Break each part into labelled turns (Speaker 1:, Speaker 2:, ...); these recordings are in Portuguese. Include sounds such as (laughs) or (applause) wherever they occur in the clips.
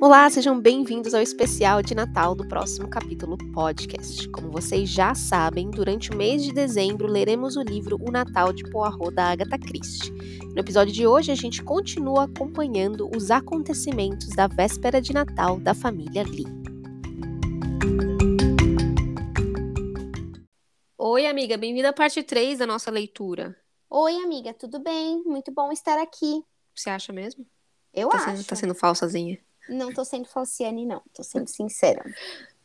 Speaker 1: Olá, sejam bem-vindos ao especial de Natal do próximo capítulo podcast. Como vocês já sabem, durante o mês de dezembro leremos o livro O Natal de Poirot da Agatha Christie. No episódio de hoje, a gente continua acompanhando os acontecimentos da véspera de Natal da família Lee. Oi, amiga, bem-vinda à parte 3 da nossa leitura.
Speaker 2: Oi, amiga, tudo bem? Muito bom estar aqui.
Speaker 1: Você acha mesmo?
Speaker 2: Eu
Speaker 1: tá
Speaker 2: acho.
Speaker 1: Sendo, tá sendo falsazinha?
Speaker 2: Não tô sendo falciane, não. Tô sendo sincera.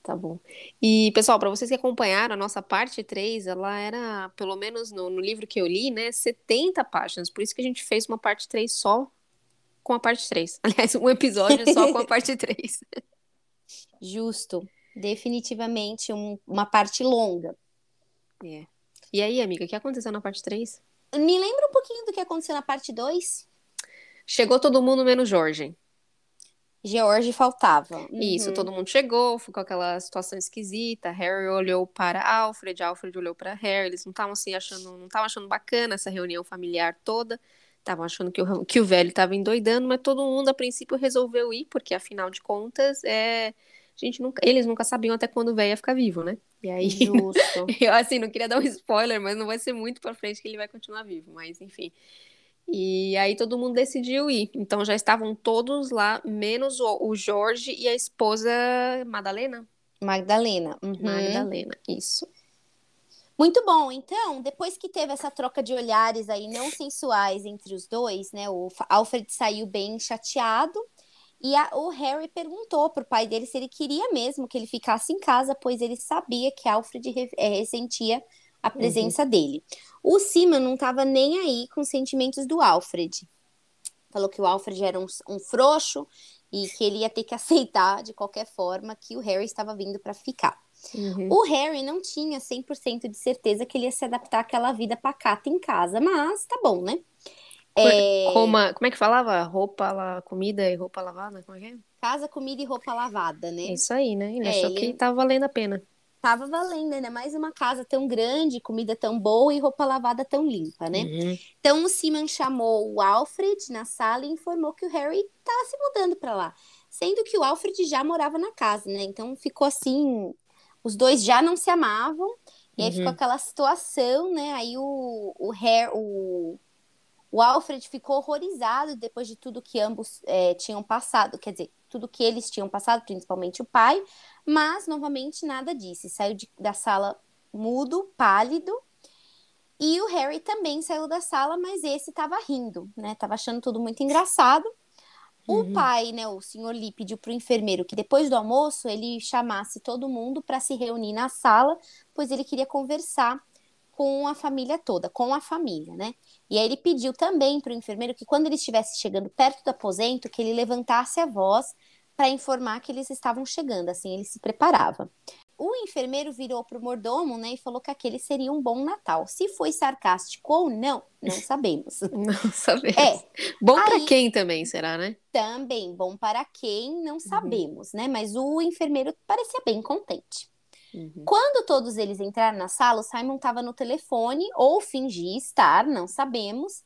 Speaker 1: Tá bom. E, pessoal, para vocês que acompanharam, a nossa parte 3, ela era, pelo menos no, no, livro que eu li, né, 70 páginas. Por isso que a gente fez uma parte 3 só com a parte 3. (laughs) Aliás, um episódio só com a parte 3.
Speaker 2: Justo. Definitivamente um, uma parte longa.
Speaker 1: É. E aí, amiga, o que aconteceu na parte 3?
Speaker 2: Me lembra um pouquinho do que aconteceu na parte 2?
Speaker 1: Chegou todo mundo menos Jorge.
Speaker 2: George faltava.
Speaker 1: Uhum. Isso, todo mundo chegou, ficou aquela situação esquisita. Harry olhou para Alfred, Alfred olhou para Harry. Eles não estavam assim achando, não estavam achando bacana essa reunião familiar toda. Estavam achando que o, que o velho estava endoidando, mas todo mundo a princípio resolveu ir, porque afinal de contas, é, gente nunca, eles nunca sabiam até quando o velho ia ficar vivo, né? E aí,
Speaker 2: Justo. (laughs)
Speaker 1: eu assim, não queria dar um spoiler, mas não vai ser muito para frente que ele vai continuar vivo, mas enfim. E aí todo mundo decidiu ir. Então já estavam todos lá, menos o, o Jorge e a esposa Madalena.
Speaker 2: Magdalena. Uhum.
Speaker 1: Magdalena, isso.
Speaker 2: Muito bom. Então, depois que teve essa troca de olhares aí não sensuais entre os dois, né? O Alfred saiu bem chateado. E a, o Harry perguntou pro pai dele se ele queria mesmo que ele ficasse em casa, pois ele sabia que Alfred re, é, ressentia a presença uhum. dele. O Simon não estava nem aí com os sentimentos do Alfred. Falou que o Alfred era um, um frouxo e que ele ia ter que (laughs) aceitar de qualquer forma que o Harry estava vindo para ficar. Uhum. O Harry não tinha 100% de certeza que ele ia se adaptar àquela vida pacata em casa, mas tá bom, né?
Speaker 1: É... Como, como é que falava? Roupa, comida e roupa lavada? Como é que é?
Speaker 2: Casa, comida e roupa lavada, né?
Speaker 1: É isso aí, né? Ele é, achou ele... que tava valendo a pena
Speaker 2: tava valendo, ainda mais uma casa tão grande, comida tão boa e roupa lavada tão limpa, né? Uhum. Então o Simon chamou o Alfred na sala e informou que o Harry estava se mudando para lá, sendo que o Alfred já morava na casa, né? Então ficou assim, os dois já não se amavam. E aí uhum. ficou aquela situação, né? Aí o, o, Harry, o, o Alfred ficou horrorizado depois de tudo que ambos é, tinham passado, quer dizer, tudo que eles tinham passado, principalmente o pai, mas, novamente, nada disse. Saiu de, da sala mudo, pálido. E o Harry também saiu da sala, mas esse estava rindo, né? Tava achando tudo muito engraçado. Uhum. O pai, né, o senhor Lee, pediu para o enfermeiro que depois do almoço ele chamasse todo mundo para se reunir na sala, pois ele queria conversar com a família toda, com a família, né? E aí ele pediu também para o enfermeiro que quando ele estivesse chegando perto do aposento, que ele levantasse a voz para informar que eles estavam chegando, assim, ele se preparava. O enfermeiro virou para o mordomo, né, e falou que aquele seria um bom Natal. Se foi sarcástico ou não, não (laughs) sabemos.
Speaker 1: não sabemos. É. Bom para quem também, será, né?
Speaker 2: Também, bom para quem, não uhum. sabemos, uhum. né? Mas o enfermeiro parecia bem contente. Uhum. Quando todos eles entraram na sala, o Simon estava no telefone, ou fingia estar, não sabemos,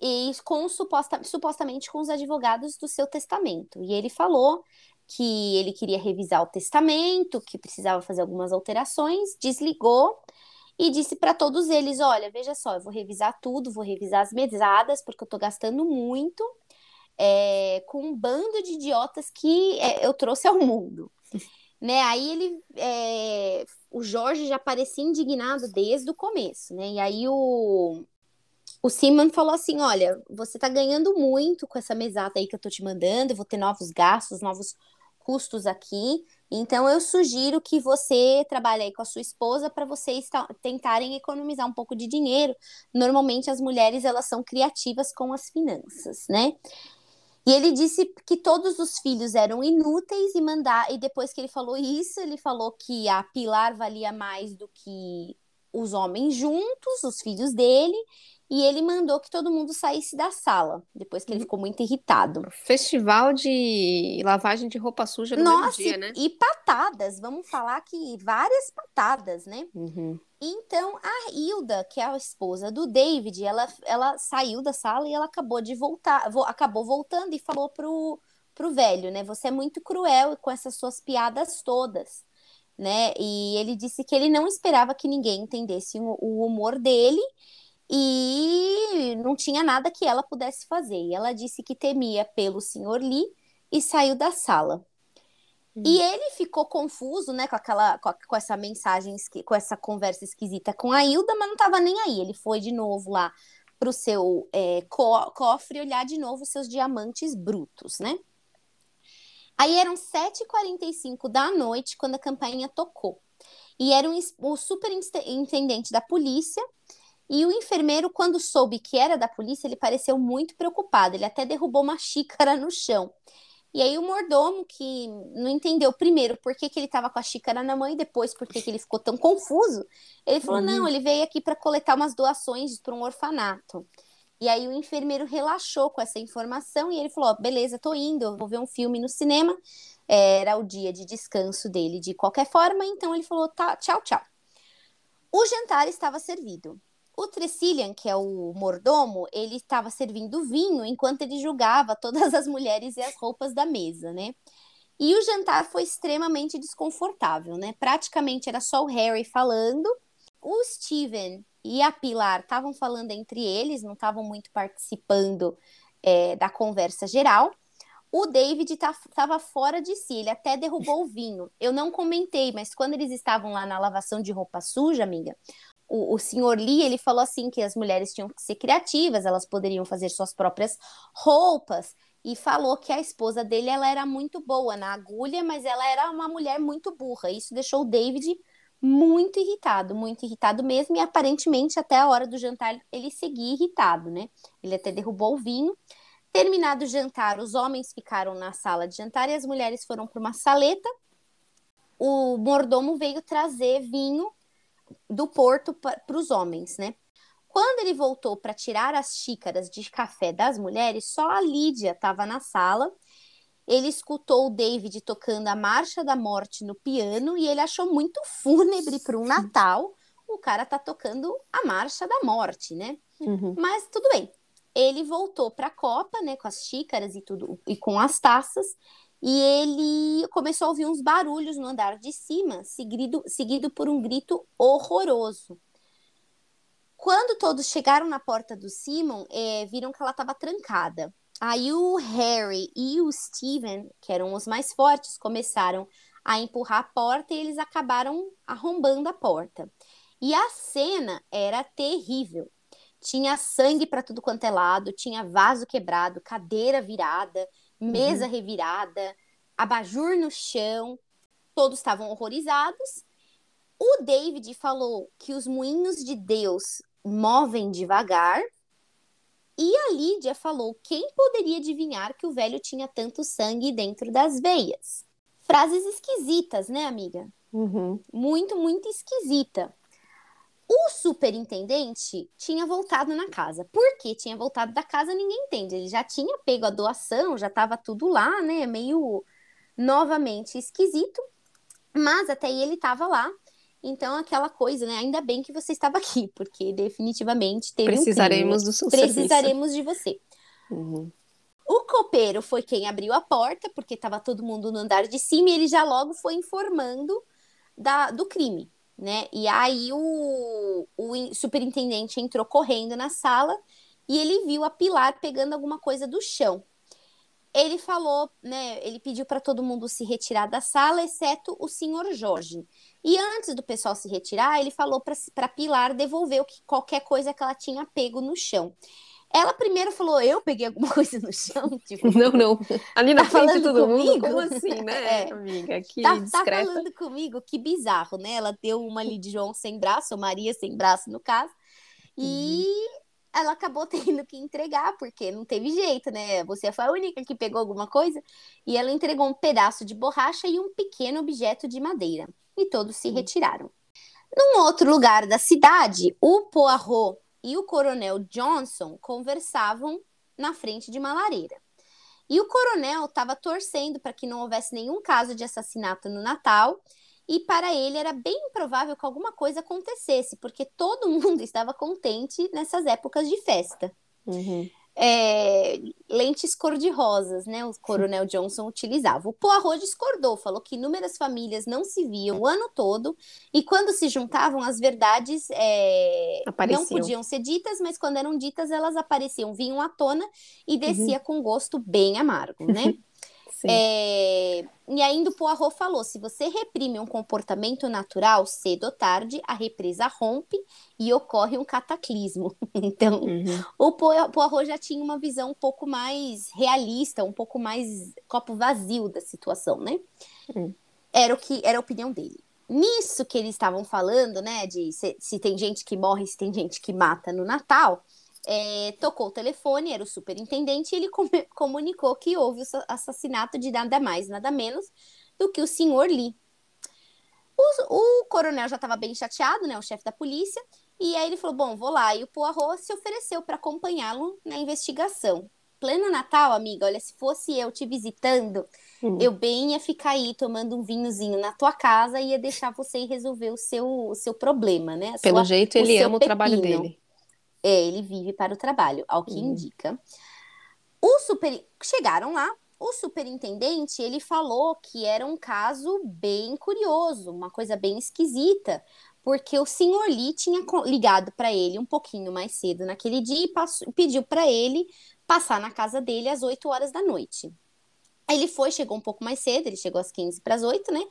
Speaker 2: e com suposta, supostamente com os advogados do seu testamento. E ele falou que ele queria revisar o testamento, que precisava fazer algumas alterações, desligou e disse para todos eles: Olha, veja só, eu vou revisar tudo, vou revisar as mesadas, porque eu estou gastando muito é, com um bando de idiotas que é, eu trouxe ao mundo. (laughs) né? Aí ele, é, o Jorge já parecia indignado desde o começo, né? E aí o, o Simon falou assim: olha, você tá ganhando muito com essa mesada aí que eu tô te mandando, vou ter novos gastos, novos custos aqui. Então eu sugiro que você trabalhe aí com a sua esposa para vocês tentarem economizar um pouco de dinheiro. Normalmente as mulheres elas são criativas com as finanças, né? E ele disse que todos os filhos eram inúteis e mandar e depois que ele falou isso, ele falou que a Pilar valia mais do que os homens juntos, os filhos dele, e ele mandou que todo mundo saísse da sala, depois que ele uhum. ficou muito irritado.
Speaker 1: Festival de lavagem de roupa suja no
Speaker 2: Nossa,
Speaker 1: dia, né?
Speaker 2: E patadas, vamos falar que várias patadas, né?
Speaker 1: Uhum.
Speaker 2: Então, a Hilda, que é a esposa do David, ela, ela saiu da sala e ela acabou de voltar, vo, acabou voltando e falou pro, pro velho, né? Você é muito cruel com essas suas piadas todas, né? E ele disse que ele não esperava que ninguém entendesse o, o humor dele e não tinha nada que ela pudesse fazer. E ela disse que temia pelo senhor Lee e saiu da sala. E ele ficou confuso, né, com aquela, com, com, essa mensagem, com essa conversa esquisita com a Hilda, mas não estava nem aí. Ele foi de novo lá para o seu é, co cofre olhar de novo seus diamantes brutos, né? Aí eram 7h45 da noite quando a campainha tocou. E era um, o superintendente da polícia. E o enfermeiro, quando soube que era da polícia, ele pareceu muito preocupado. Ele até derrubou uma (laughs) xícara no chão. E aí o mordomo, que não entendeu primeiro por que, que ele estava com a xícara na mão e depois por que, que ele ficou tão confuso, ele falou: uhum. não, ele veio aqui para coletar umas doações para um orfanato. E aí o enfermeiro relaxou com essa informação e ele falou: oh, beleza, tô indo, vou ver um filme no cinema. Era o dia de descanso dele de qualquer forma, então ele falou: tá, tchau, tchau. O jantar estava servido. O Tressilian, que é o mordomo, ele estava servindo vinho enquanto ele julgava (laughs) todas as mulheres e as roupas da mesa, né? E o jantar foi extremamente desconfortável, né? Praticamente era só o Harry falando. O Steven e a Pilar estavam falando entre eles, não estavam muito participando é, da conversa geral. O David estava fora de si, ele até derrubou o vinho. Eu não comentei, mas quando eles estavam lá na lavação de roupa suja, amiga, o, o senhor Lee, ele falou assim que as mulheres tinham que ser criativas, elas poderiam fazer suas próprias roupas, e falou que a esposa dele ela era muito boa na agulha, mas ela era uma mulher muito burra. Isso deixou o David muito irritado, muito irritado mesmo, e aparentemente até a hora do jantar ele seguia irritado, né? Ele até derrubou o vinho. Terminado o jantar, os homens ficaram na sala de jantar e as mulheres foram para uma saleta. O mordomo veio trazer vinho do porto para os homens, né? Quando ele voltou para tirar as xícaras de café das mulheres, só a Lídia estava na sala. Ele escutou o David tocando a Marcha da Morte no piano e ele achou muito (laughs) fúnebre para um Natal. O cara tá tocando a Marcha da Morte, né? Uhum. Mas tudo bem. Ele voltou para a copa, né, com as xícaras e tudo e com as taças e ele começou a ouvir uns barulhos no andar de cima, seguido, seguido por um grito horroroso. Quando todos chegaram na porta do Simon, é, viram que ela estava trancada. Aí o Harry e o Steven, que eram os mais fortes, começaram a empurrar a porta e eles acabaram arrombando a porta. E a cena era terrível. Tinha sangue para tudo quanto é lado, tinha vaso quebrado, cadeira virada, mesa uhum. revirada, abajur no chão, todos estavam horrorizados. O David falou que os moinhos de Deus movem devagar. E a Lídia falou: quem poderia adivinhar que o velho tinha tanto sangue dentro das veias? Frases esquisitas, né, amiga? Uhum. Muito, muito esquisita. O superintendente tinha voltado na casa. Por que tinha voltado da casa, ninguém entende. Ele já tinha pego a doação, já estava tudo lá, né? Meio novamente esquisito. Mas até aí ele estava lá. Então, aquela coisa, né? Ainda bem que você estava aqui, porque definitivamente teve
Speaker 1: Precisaremos
Speaker 2: um
Speaker 1: do seu
Speaker 2: Precisaremos serviço. de você. Uhum. O copeiro foi quem abriu a porta, porque estava todo mundo no andar de cima, e ele já logo foi informando da, do crime né? E aí o, o superintendente entrou correndo na sala e ele viu a Pilar pegando alguma coisa do chão. Ele falou, né? Ele pediu para todo mundo se retirar da sala, exceto o senhor Jorge. E antes do pessoal se retirar, ele falou para Pilar devolver o que, qualquer coisa que ela tinha pego no chão. Ela primeiro falou, eu peguei alguma (laughs) coisa no chão, tipo...
Speaker 1: Não, não, ali na tá frente de todo comigo? mundo, como assim, né, (laughs) é. amiga, que
Speaker 2: tá,
Speaker 1: discreta.
Speaker 2: Tá falando comigo, que bizarro, né? Ela deu uma ali de João sem braço, ou Maria sem braço, no caso, e uhum. ela acabou (laughs) tendo que entregar, porque não teve jeito, né? Você foi a única que pegou alguma coisa, e ela entregou um pedaço de borracha e um pequeno objeto de madeira, e todos se retiraram. Num outro lugar da cidade, o Poirot e o coronel Johnson conversavam na frente de uma lareira. E o coronel estava torcendo para que não houvesse nenhum caso de assassinato no Natal, e para ele era bem improvável que alguma coisa acontecesse, porque todo (laughs) mundo estava contente nessas épocas de festa. Uhum. É, lentes cor-de-rosas, né? O Coronel Johnson utilizava. O Poirot discordou, falou que inúmeras famílias não se viam o ano todo e quando se juntavam, as verdades é, não podiam ser ditas, mas quando eram ditas, elas apareciam, vinham à tona e descia uhum. com gosto bem amargo, né? É, e ainda o Poirot falou: se você reprime um comportamento natural, cedo ou tarde, a represa rompe e ocorre um cataclismo. (laughs) então, uhum. o Poirot já tinha uma visão um pouco mais realista, um pouco mais copo vazio da situação, né? Uhum. Era o que era a opinião dele. Nisso que eles estavam falando, né, de se, se tem gente que morre, se tem gente que mata no Natal, é, tocou o telefone, era o superintendente, e ele com (laughs) comunicou que houve o assassinato de nada mais, nada menos do que o senhor Lee. O, o coronel já estava bem chateado, né, o chefe da polícia, e aí ele falou: Bom, vou lá. E o Poirot se ofereceu para acompanhá-lo na investigação. Pleno Natal, amiga, olha, se fosse eu te visitando, hum. eu bem ia ficar aí tomando um vinhozinho na tua casa e ia deixar você ir resolver o seu, o seu problema, né?
Speaker 1: Pelo sua, jeito, ele ama o trabalho dele.
Speaker 2: É, ele vive para o trabalho, ao que uhum. indica. O super... Chegaram lá, o superintendente, ele falou que era um caso bem curioso, uma coisa bem esquisita, porque o senhor Lee tinha ligado para ele um pouquinho mais cedo naquele dia e passou, pediu para ele passar na casa dele às 8 horas da noite. Ele foi, chegou um pouco mais cedo, ele chegou às 15 para as 8, né?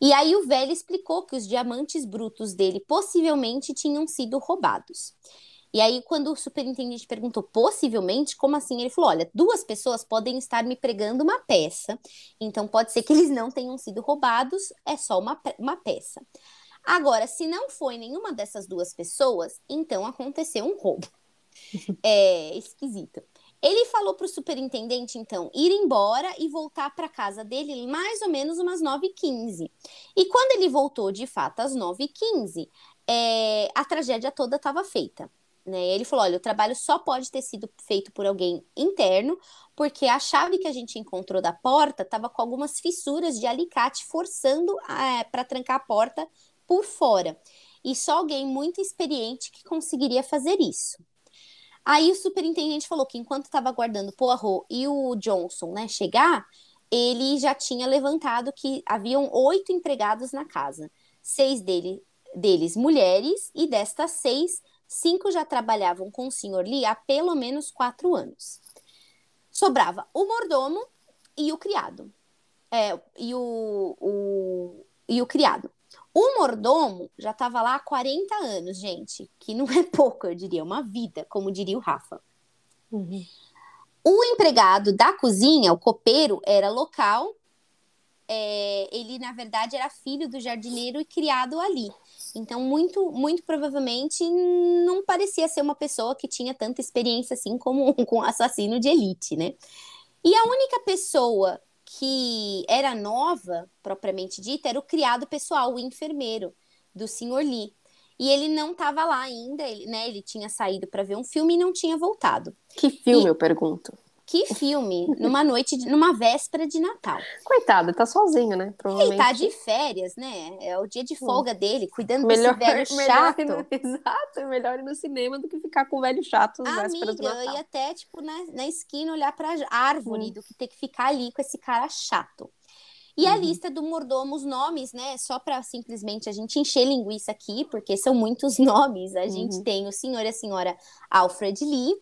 Speaker 2: E aí o velho explicou que os diamantes brutos dele possivelmente tinham sido roubados. E aí, quando o superintendente perguntou, possivelmente, como assim? Ele falou: olha, duas pessoas podem estar me pregando uma peça, então pode ser que eles não tenham sido roubados, é só uma, uma peça. Agora, se não foi nenhuma dessas duas pessoas, então aconteceu um roubo. (laughs) É esquisito. Ele falou para o superintendente, então, ir embora e voltar para casa dele mais ou menos umas 9h15. E quando ele voltou, de fato, às 9h15, é, a tragédia toda estava feita. Né? Ele falou: olha, o trabalho só pode ter sido feito por alguém interno, porque a chave que a gente encontrou da porta estava com algumas fissuras de alicate forçando é, para trancar a porta por fora. E só alguém muito experiente que conseguiria fazer isso. Aí o superintendente falou que enquanto estava aguardando o Poirot e o Johnson né, chegar, ele já tinha levantado que haviam oito empregados na casa, seis dele, deles mulheres, e destas seis, cinco já trabalhavam com o Sr. Lee há pelo menos quatro anos. Sobrava o mordomo e o criado. É, e, o, o, e o criado. O mordomo já estava lá há 40 anos, gente, que não (laughs) é pouco, eu diria, uma vida, como diria o Rafa. Uhum. O empregado da cozinha, o copeiro, era local. É, ele, na verdade, era filho do jardineiro e criado ali. Então, muito, muito provavelmente não parecia ser uma pessoa que tinha tanta experiência assim como (laughs) com assassino de elite, né? E a única pessoa que era nova, propriamente dita, era o criado pessoal, o enfermeiro do Sr. Lee. E ele não estava lá ainda, ele, né? Ele tinha saído para ver um filme e não tinha voltado.
Speaker 1: Que filme, e... eu pergunto?
Speaker 2: Que filme, numa noite, de, numa véspera de Natal.
Speaker 1: Coitado, tá sozinho, né?
Speaker 2: Provavelmente. Ele tá de férias, né? É o dia de hum. folga hum. dele, cuidando melhor, desse velho (laughs) chato.
Speaker 1: no, (laughs) exato, é melhor ir no cinema do que ficar com o velho chato
Speaker 2: nas vésperas do Natal. eu ia até, tipo, na, na esquina olhar pra árvore hum. do que ter que ficar ali com esse cara chato. E uhum. a lista do mordomo, os nomes, né? Só para simplesmente a gente encher linguiça aqui, porque são muitos (laughs) nomes. A gente uhum. tem o senhor e a senhora Alfred Lee,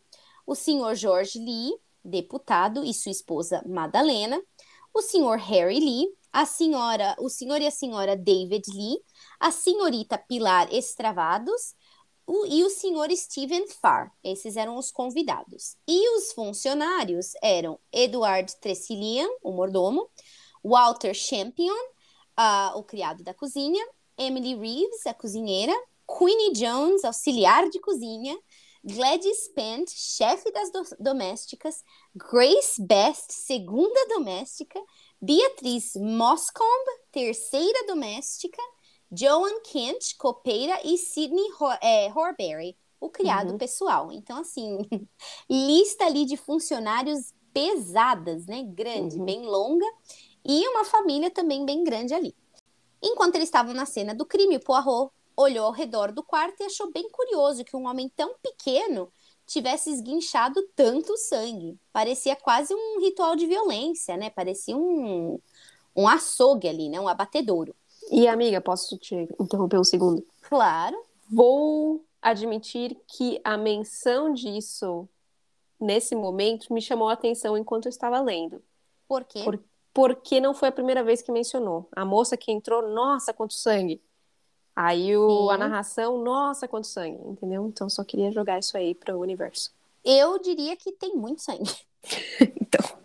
Speaker 2: o senhor George Lee, deputado, e sua esposa Madalena, o senhor Harry Lee, a senhora, o senhor e a senhora David Lee, a senhorita Pilar Estravados o, e o senhor Stephen Farr. Esses eram os convidados. E os funcionários eram Edward Tressilian, o mordomo, Walter Champion, uh, o criado da cozinha, Emily Reeves, a cozinheira, Queenie Jones, auxiliar de cozinha, Gladys Pent, chefe das do domésticas, Grace Best, segunda doméstica, Beatriz Moscomb, terceira doméstica, Joan Kent, copeira, e Sidney é, Horbury, o criado uhum. pessoal. Então, assim, (laughs) lista ali de funcionários pesadas, né? Grande, uhum. bem longa, e uma família também bem grande ali. Enquanto eles estavam na cena do crime, Poirot olhou ao redor do quarto e achou bem curioso que um homem tão pequeno tivesse esguinchado tanto sangue. Parecia quase um ritual de violência, né? Parecia um, um açougue ali, né? Um abatedouro.
Speaker 1: E, amiga, posso te interromper um segundo?
Speaker 2: Claro.
Speaker 1: Vou admitir que a menção disso nesse momento me chamou a atenção enquanto eu estava lendo.
Speaker 2: Por quê?
Speaker 1: Por, porque não foi a primeira vez que mencionou. A moça que entrou, nossa, quanto sangue. Aí o, a narração, nossa, quanto sangue, entendeu? Então só queria jogar isso aí para o universo.
Speaker 2: Eu diria que tem muito sangue. (laughs)
Speaker 1: então.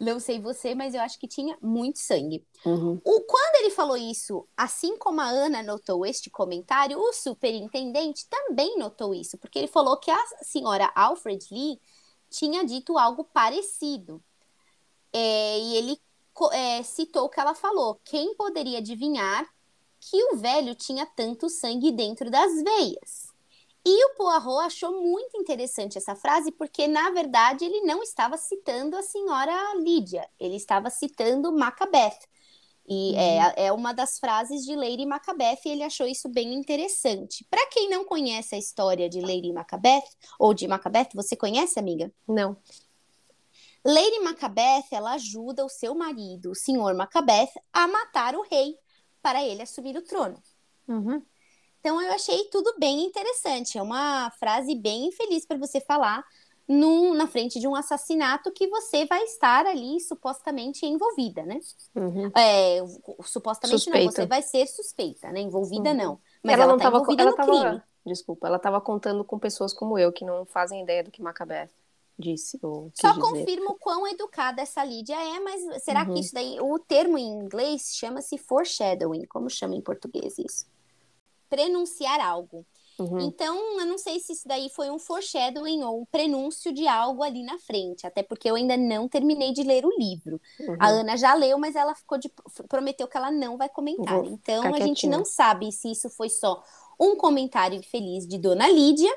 Speaker 2: Não sei você, mas eu acho que tinha muito sangue.
Speaker 1: Uhum.
Speaker 2: O, quando ele falou isso, assim como a Ana notou este comentário, o superintendente também notou isso, porque ele falou que a senhora Alfred Lee tinha dito algo parecido. É, e ele é, citou o que ela falou: quem poderia adivinhar que o velho tinha tanto sangue dentro das veias. E o Poirot achou muito interessante essa frase, porque, na verdade, ele não estava citando a senhora Lídia, ele estava citando Macbeth. E uhum. é, é uma das frases de Lady Macbeth e ele achou isso bem interessante. Para quem não conhece a história de Lady Macbeth, ou de Macbeth, você conhece, amiga?
Speaker 1: Não.
Speaker 2: Lady Macbeth, ela ajuda o seu marido, o senhor Macbeth, a matar o rei para ele assumir o trono.
Speaker 1: Uhum.
Speaker 2: Então eu achei tudo bem interessante. É uma frase bem infeliz para você falar num, na frente de um assassinato que você vai estar ali supostamente envolvida, né?
Speaker 1: Uhum.
Speaker 2: É, supostamente suspeita. não, você vai ser suspeita, né? Envolvida uhum. não. Mas
Speaker 1: ela,
Speaker 2: ela
Speaker 1: não
Speaker 2: tá
Speaker 1: tava,
Speaker 2: envolvida
Speaker 1: ela
Speaker 2: no
Speaker 1: tava,
Speaker 2: crime.
Speaker 1: Desculpa, ela estava contando com pessoas como eu que não fazem ideia do que Macabeth disse. Ou
Speaker 2: Só
Speaker 1: dizer.
Speaker 2: confirma o quão educada essa Lídia é, mas será
Speaker 1: Uhum.
Speaker 2: que isso daí, o termo em inglês chama-se foreshadowing, como chama em português isso? Prenunciar algo.
Speaker 1: Uhum.
Speaker 2: Então, eu não sei se isso daí foi um foreshadowing ou um prenúncio de algo ali na frente, até porque eu ainda não terminei de ler o livro.
Speaker 1: Uhum.
Speaker 2: A Ana já leu, mas ela ficou de, prometeu que ela não vai comentar.
Speaker 1: Vou
Speaker 2: Então, a gente
Speaker 1: quietinha.
Speaker 2: não sabe se isso foi só um comentário infeliz de Dona Lídia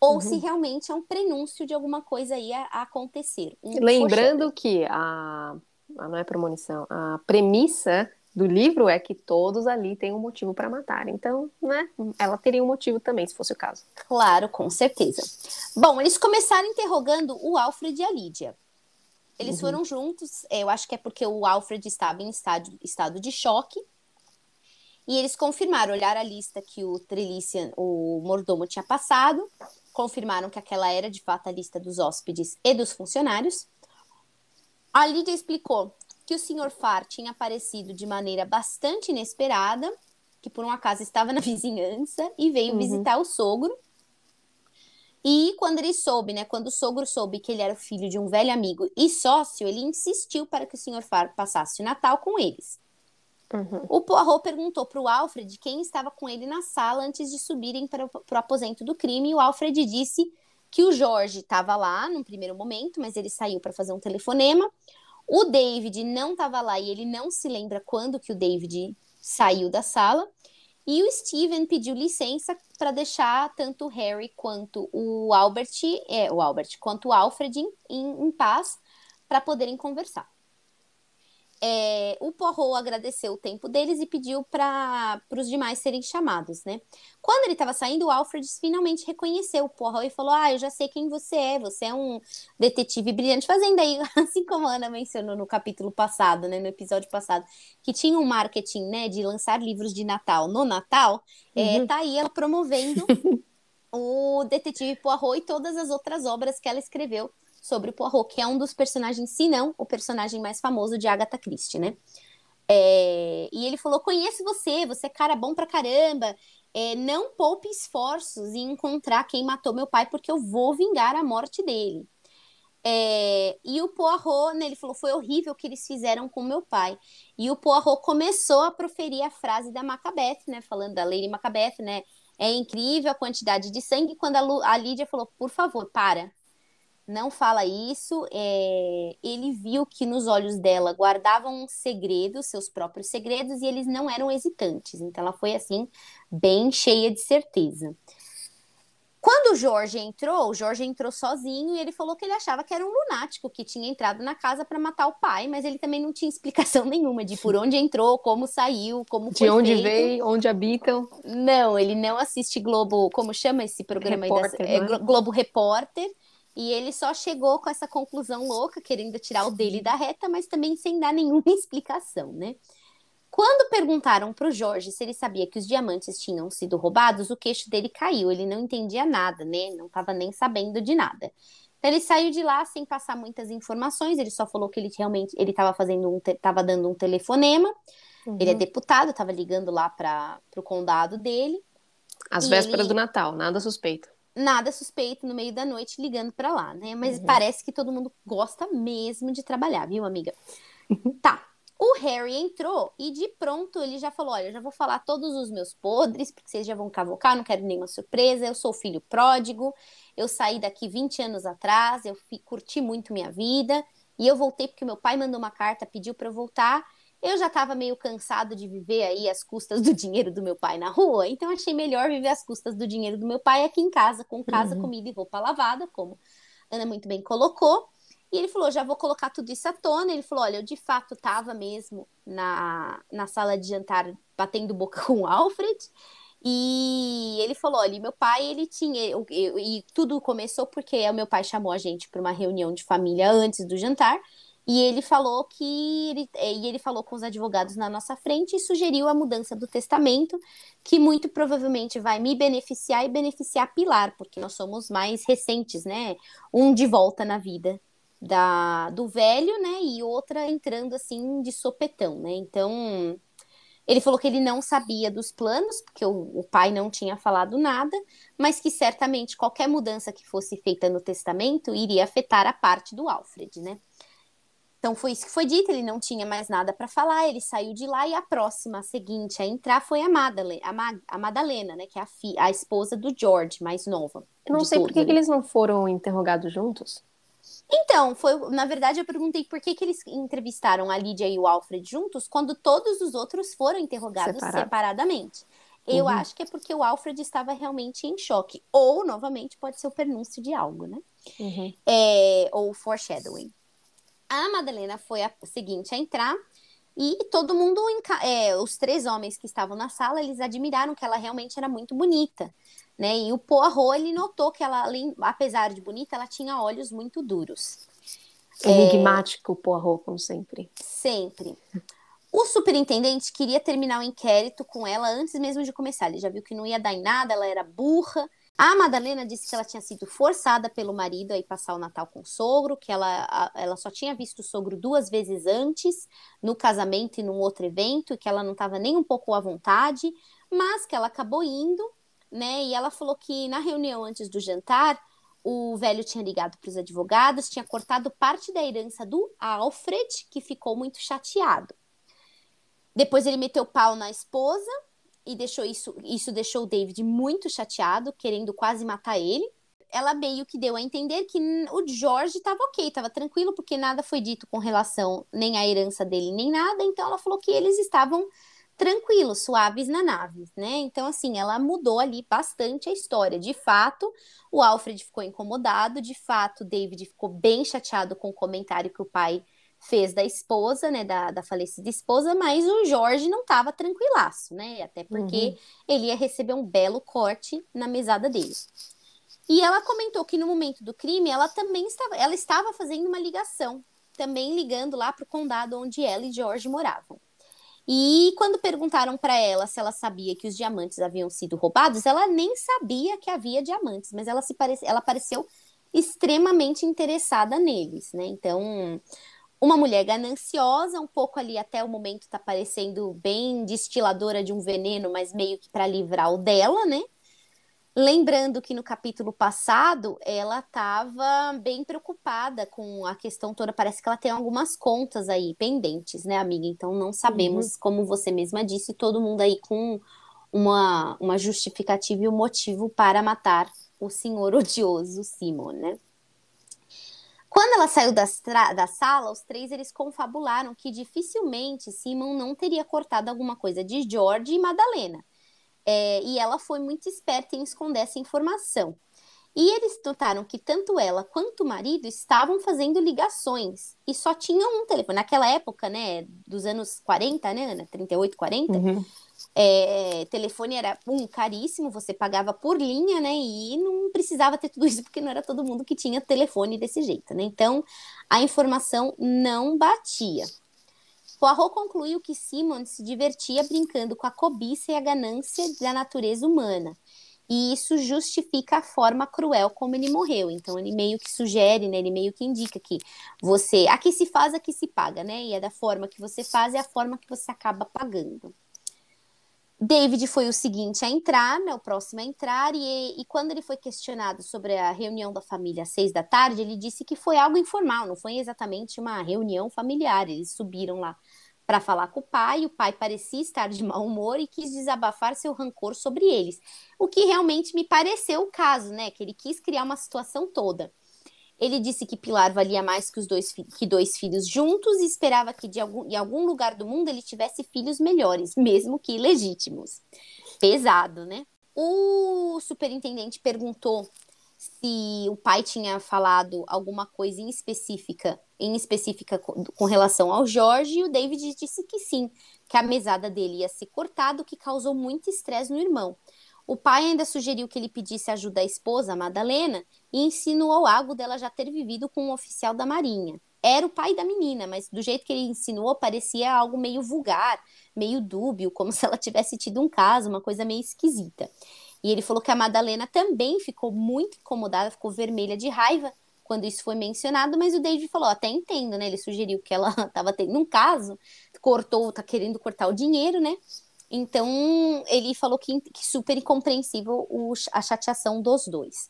Speaker 2: ou
Speaker 1: Uhum.
Speaker 2: se realmente é um prenúncio de alguma coisa aí a, a acontecer. Um
Speaker 1: Lembrando que a, a não é premonição, a premissa do livro é que todos ali têm um motivo para matar. Então, né, ela teria um motivo também, se fosse o caso.
Speaker 2: Claro, com certeza. Bom, eles começaram interrogando o Alfred e a Lídia. Eles
Speaker 1: Uhum.
Speaker 2: foram juntos, eu acho que é porque o Alfred estava em estado, estado de choque. E eles confirmaram, olharam a lista que o Trelician, o mordomo, tinha passado, confirmaram que aquela era de fato a lista dos hóspedes e dos funcionários. A Lídia explicou que o Sr. Farr tinha aparecido de maneira bastante inesperada, que por um acaso estava na (laughs) vizinhança e veio
Speaker 1: Uhum.
Speaker 2: visitar o sogro. E quando ele soube, né, quando o sogro soube que ele era filho de um velho amigo e sócio, ele insistiu para que o Sr. Farr passasse o Natal com eles.
Speaker 1: Uhum.
Speaker 2: O Poirot perguntou para o Alfred quem estava com ele na sala antes de subirem para o aposento do crime, e o Alfred disse que o Jorge estava lá num primeiro momento, mas ele saiu para fazer um telefonema. O David não estava lá e ele não se lembra quando que o David saiu da sala. E o Steven pediu licença para deixar tanto o Harry quanto o Albert, é, o Albert, quanto o Alfred em, em paz para poderem conversar. É, o Poirot agradeceu o tempo deles e pediu para os demais serem chamados, né? Quando ele estava saindo, o Alfred finalmente reconheceu o Poirot e falou: Ah, eu já sei quem você é, você é um detetive brilhante. Fazendo aí, (laughs) assim como a Ana mencionou no capítulo passado, né? No episódio passado, que tinha um marketing, né, de lançar livros de Natal no Natal, é,
Speaker 1: Uhum.
Speaker 2: tá aí ela promovendo (laughs) o detetive Poirot e todas as outras obras que ela escreveu sobre o Poirot, que é um dos personagens, se não o personagem mais famoso de Agatha Christie, né? É, e ele falou: Conheço você, você é cara bom pra caramba. É, não poupe esforços em encontrar quem matou meu pai, porque eu vou vingar a morte dele. É, e o Poirot, né, ele falou: Foi horrível o que eles fizeram com meu pai. E o Poirot começou a proferir a frase da Macbeth, né? Falando da Lady Macbeth, né? É incrível a quantidade de sangue. Quando a, Lu- a Lídia falou: Por favor, para não fala isso. é, ele viu que nos olhos dela guardavam um segredos, seus próprios segredos, e eles não eram hesitantes. Então ela foi assim, bem cheia de certeza. Quando o Jorge entrou, o Jorge entrou sozinho e ele falou que ele achava que era um lunático que tinha entrado na casa para matar o pai, mas ele também não tinha (laughs) explicação nenhuma de por onde entrou, como saiu, como
Speaker 1: de onde feito. veio, onde habitam.
Speaker 2: Não, ele não assiste Globo, como chama esse programa Repórter, aí? Da, é, Globo Repórter. E ele só chegou com essa conclusão louca, querendo tirar o dele da reta, mas também sem dar nenhuma (laughs) explicação, né? Quando perguntaram para o Jorge se ele sabia que os diamantes tinham sido roubados, o queixo dele caiu. Ele não entendia nada, né? Não estava nem sabendo de nada. Então ele saiu de lá sem passar muitas informações. Ele só falou que ele realmente ele estava fazendo um estava dando um telefonema. Uhum. Ele é deputado, estava ligando lá para o condado dele.
Speaker 1: Às vésperas ele... do Natal, nada suspeito
Speaker 2: nada suspeito no meio da noite ligando para lá, né? Mas uhum. parece que todo mundo gosta mesmo de trabalhar, viu, amiga? (laughs) tá. O Harry entrou e de pronto ele já falou: Olha, eu já vou falar todos os meus podres, porque vocês já vão cavocar, não quero nenhuma surpresa. Eu sou filho pródigo, eu saí daqui 20 anos atrás, eu fui, curti muito minha vida e eu voltei porque meu pai mandou uma carta, pediu para eu voltar. Eu já estava meio cansado de viver aí às custas do dinheiro do meu pai na rua, então achei melhor viver às custas do dinheiro do meu pai aqui em casa, com casa, uhum. comida e roupa lavada, como Ana muito bem colocou. E ele falou: já vou colocar tudo isso à tona. Ele falou: olha, eu de fato estava mesmo na, na sala de jantar batendo boca (laughs) com o Alfred. E ele falou: olha, meu pai, ele tinha. Eu, eu, e tudo começou porque o meu pai chamou a gente para uma reunião de família antes do jantar. E ele falou que ele, é, e ele falou com os advogados na nossa frente e sugeriu a mudança do testamento, que muito provavelmente vai me beneficiar e beneficiar Pilar, porque nós somos mais recentes, né? Um de volta na vida da do velho, né? E outra entrando assim de sopetão, né? Então, ele falou que ele não sabia dos planos, porque o, o, pai não tinha falado nada, mas que certamente qualquer mudança que fosse feita no testamento iria afetar a parte do Alfred, né? Então foi isso que foi dito, ele não tinha mais nada para falar, ele saiu de lá e a próxima, a seguinte a entrar foi a Madalena, a, Ma a Madalena, né, que é a, a esposa do George, mais nova.
Speaker 1: Eu não sei por que, que eles não foram interrogados juntos.
Speaker 2: Então, foi, na verdade, eu perguntei por que, que eles entrevistaram a Lídia e o Alfred juntos, quando todos os outros foram interrogados Separado. separadamente. Eu uhum. acho que é porque o Alfred estava realmente em choque. Ou, novamente, pode ser o prenúncio de algo, né? Uhum. É, ou foreshadowing. A Madalena foi a seguinte a entrar e todo mundo, é, os três homens que estavam na sala, eles admiraram que ela realmente era muito bonita, né? E o Poirot, ele notou que ela, apesar de bonita, ela tinha olhos muito duros.
Speaker 1: Enigmático, é... Poirot, como sempre.
Speaker 2: Sempre. O superintendente queria terminar o inquérito com ela antes mesmo de começar. Ele já viu que não ia dar em nada, ela era burra, a Madalena disse que ela tinha sido forçada pelo marido a ir passar o Natal com o sogro, que ela, ela só tinha visto o sogro duas vezes antes, no casamento e num outro evento, que ela não estava nem um pouco à vontade, mas que ela acabou indo, né? E ela falou que na reunião antes do jantar, o velho tinha ligado para os advogados, tinha cortado parte da herança do Alfred, que ficou muito chateado. Depois ele meteu pau na esposa, e deixou isso, isso deixou o David muito chateado, querendo quase matar ele. Ela meio que deu a entender que o George estava ok, estava tranquilo, porque nada foi dito com relação nem à herança dele, nem nada. Então ela falou que eles estavam tranquilos, suaves na nave, né? Então, assim, ela mudou ali bastante a história. De fato, o Alfred ficou incomodado, de fato, o David ficou bem chateado com o comentário que o pai fez da esposa, né, da, da falecida esposa, mas o Jorge não estava tranquilaço, né, até porque uhum. ele ia receber um belo corte na mesada dele. E ela comentou que no momento do crime, ela também estava, ela estava fazendo uma ligação, também ligando lá para o condado onde ela e George moravam. E quando perguntaram para ela se ela sabia que os diamantes haviam sido roubados, ela nem sabia que havia diamantes, mas ela se parece, ela pareceu extremamente interessada neles, né? Então, uma mulher gananciosa, um pouco ali até o momento tá parecendo bem destiladora de um veneno, mas meio que para livrar o dela, né? Lembrando que no capítulo passado ela estava bem preocupada com a questão toda. Parece que ela tem algumas contas aí pendentes, né, amiga? Então não sabemos, uhum. como você mesma disse, todo mundo aí com uma, uma justificativa e um motivo para matar o senhor odioso Simon, né? Quando ela saiu da, da sala, os três eles confabularam que dificilmente Simon não teria cortado alguma coisa de George e Madalena. É, e ela foi muito esperta em esconder essa informação. E eles notaram que tanto ela quanto o marido estavam fazendo ligações e só tinham um telefone. Naquela época, né, dos anos 40, né, Ana? 38, 40, uhum. É, telefone era, um, caríssimo, você pagava por linha, né, e não precisava ter tudo (laughs) isso porque não era todo mundo que tinha telefone desse jeito, né? Então, a informação não batia. Poirot concluiu que Simon se divertia brincando com a cobiça e a ganância da natureza humana e isso justifica a forma cruel como ele morreu. Então ele meio que sugere, né? Ele meio que indica que você, aqui se faz, aqui se paga, né? E é da forma que você faz, é a forma que você acaba pagando. David foi o seguinte a entrar, né, o próximo a entrar, e, e quando ele foi questionado sobre a reunião da família às seis da tarde, ele disse que foi algo informal, não foi exatamente uma reunião familiar. Eles subiram lá para falar com o pai. O pai parecia estar de mau humor e quis desabafar seu rancor sobre eles. O que realmente me pareceu o caso, né? Que ele quis criar uma situação toda. Ele disse que Pilar valia mais que os dois, que dois filhos juntos e esperava que de algum, em algum lugar do mundo ele tivesse filhos melhores, mesmo que ilegítimos. Pesado, né? O superintendente perguntou se o pai tinha falado alguma coisa em específica, em específica com, com relação ao Jorge, e o David disse que sim, que a mesada dele ia ser cortada, o que causou muito estresse no irmão. O pai ainda sugeriu que ele pedisse ajuda à esposa, Madalena, e insinuou algo dela já ter vivido com um oficial da Marinha. Era o pai da menina, mas do jeito que ele insinuou, parecia algo meio vulgar, meio dúbio, como (laughs) se ela tivesse tido um caso, uma coisa meio esquisita. E ele falou que a Madalena também ficou muito incomodada, ficou vermelha de raiva quando isso foi mencionado, mas o David falou, até entendo, né? Ele sugeriu que ela (laughs) estava tendo um caso, cortou, tá querendo cortar o dinheiro, né? Então, ele falou que, que super incompreensível o, a chateação dos dois.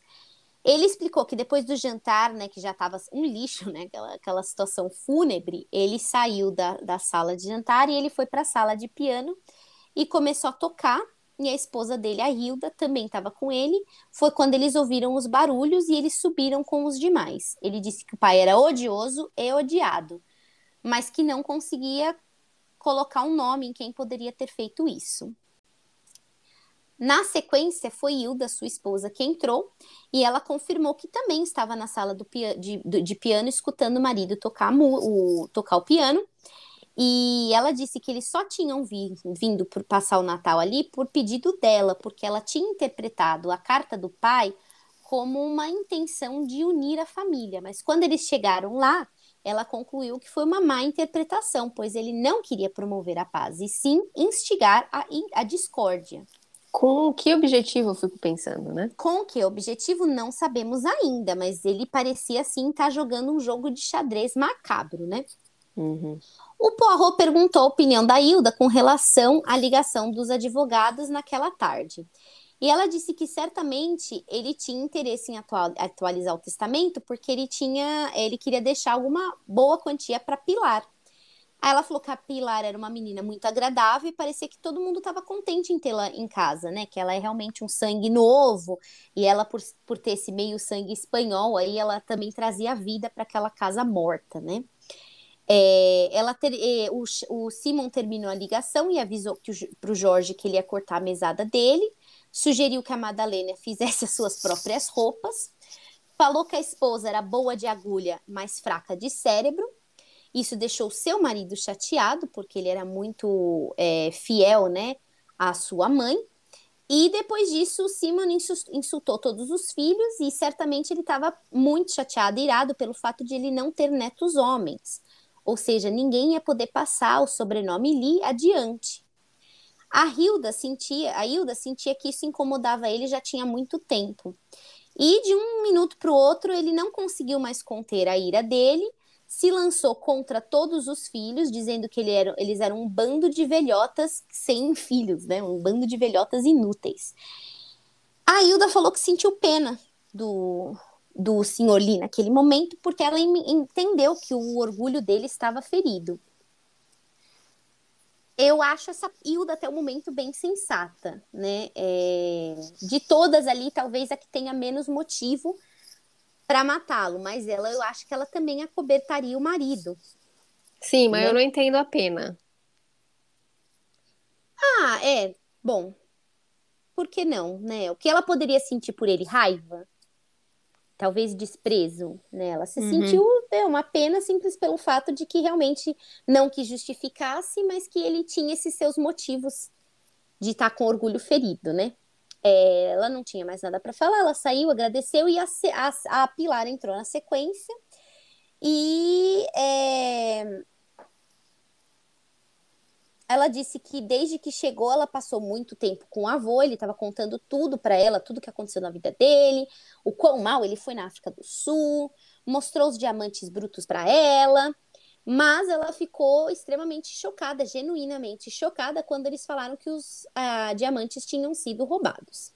Speaker 2: Ele explicou que depois do jantar, né, que já estava um lixo, né, aquela, aquela situação fúnebre, ele saiu da, da sala de jantar e ele foi para a sala de piano e começou a tocar e a esposa dele, a Hilda, também estava com ele. Foi quando eles ouviram os barulhos e eles subiram com os demais. Ele disse que o pai era odioso e odiado, mas que não conseguia colocar um nome em quem poderia ter feito isso. Na sequência, foi Hilda, sua esposa, que entrou e ela confirmou que também estava na sala do de, de, piano escutando o marido tocar o, tocar o piano e ela disse que eles só tinham vindo por passar o Natal ali por pedido dela, porque ela tinha interpretado a carta do pai como uma intenção de unir a família. Mas quando eles chegaram lá, ela concluiu que foi uma má interpretação, pois ele não queria promover a paz, e sim instigar a, a discórdia.
Speaker 1: Com que objetivo, eu fico pensando, né?
Speaker 2: Com que objetivo não sabemos ainda, mas ele parecia assim estar tá jogando um jogo de xadrez macabro, né? Uhum. O Poirot perguntou a opinião da Hilda com relação à ligação dos advogados naquela tarde. E ela disse que certamente ele tinha interesse em atualizar o testamento porque ele tinha, ele queria deixar alguma boa quantia para Pilar. Aí ela falou que a Pilar era uma menina muito agradável e parecia que todo mundo estava contente em tê-la em casa, né? Que ela é realmente um sangue novo e ela, por, por ter esse meio sangue espanhol, aí ela também trazia vida para aquela casa morta, né? É, ela ter, é, o, o, Simon terminou a ligação e avisou para o Jorge que ele ia cortar a mesada dele, sugeriu que a Madalena fizesse as suas próprias roupas, falou que a esposa era boa de agulha, mas fraca de cérebro. Isso deixou seu marido chateado, porque ele era muito é, fiel né, à sua mãe. E depois disso, o Simon insultou todos os filhos e certamente ele estava muito chateado e irado pelo fato de ele não ter netos homens. Ou seja, ninguém ia poder passar o sobrenome Lee adiante. A Hilda sentia, a Hilda sentia que isso incomodava ele já tinha muito tempo. E de um minuto para o outro, ele não conseguiu mais conter a ira dele, se lançou contra todos os filhos, dizendo que ele era, eles eram um bando de velhotas sem filhos, né? Um bando de velhotas inúteis. A Hilda falou que sentiu pena do, do senhor Lee naquele momento, porque ela entendeu que o orgulho dele estava ferido. Eu acho essa Hilda até o momento bem sensata, né? É... De todas ali, talvez a que tenha menos motivo para matá-lo, mas ela, eu acho que ela também acobertaria o marido.
Speaker 1: Sim, mas né? eu não entendo a pena.
Speaker 2: Ah, é. Bom, por que não, né? O que ela poderia sentir por ele? Raiva? Talvez desprezo, né? Ela se uhum. sentiu é, uma pena simples pelo fato de que realmente não que justificasse, mas que ele tinha esses seus motivos de estar tá com orgulho ferido, né? É, ela não tinha mais nada para falar, ela saiu, agradeceu e a, a, a Pilar entrou na sequência. E é, ela disse que desde que chegou, ela passou muito tempo com o avô, ele estava contando tudo para ela, tudo que aconteceu na vida dele, o quão mal ele foi na África do Sul, mostrou os diamantes brutos para ela, mas ela ficou extremamente chocada, genuinamente chocada, quando eles falaram que os ah, diamantes tinham sido roubados.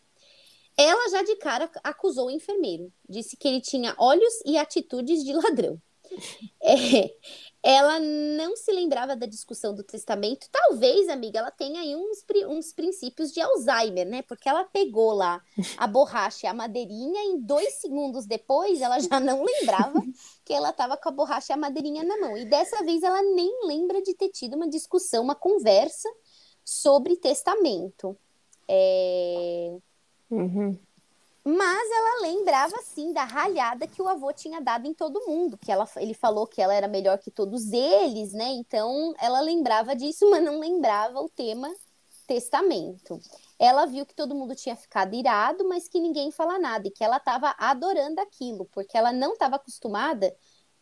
Speaker 2: Ela já de cara acusou o enfermeiro, disse que ele tinha olhos e atitudes de ladrão. (laughs) É, ela não se lembrava da discussão do testamento. Talvez, amiga, ela tenha aí uns, uns princípios de Alzheimer, né? Porque ela pegou lá a borracha e a madeirinha, e dois segundos depois ela já não lembrava que ela estava com a borracha e a madeirinha na mão. E dessa vez ela nem lembra de ter tido uma discussão, uma conversa sobre testamento. É... Uhum. Mas ela lembrava, sim, da ralhada que o avô tinha dado em todo mundo, que ela, ele falou que ela era melhor que todos eles, né? Então, ela lembrava disso, (laughs) mas não lembrava o tema testamento. Ela viu que todo mundo tinha ficado irado, mas que ninguém fala nada, e que ela estava adorando aquilo, porque ela não estava acostumada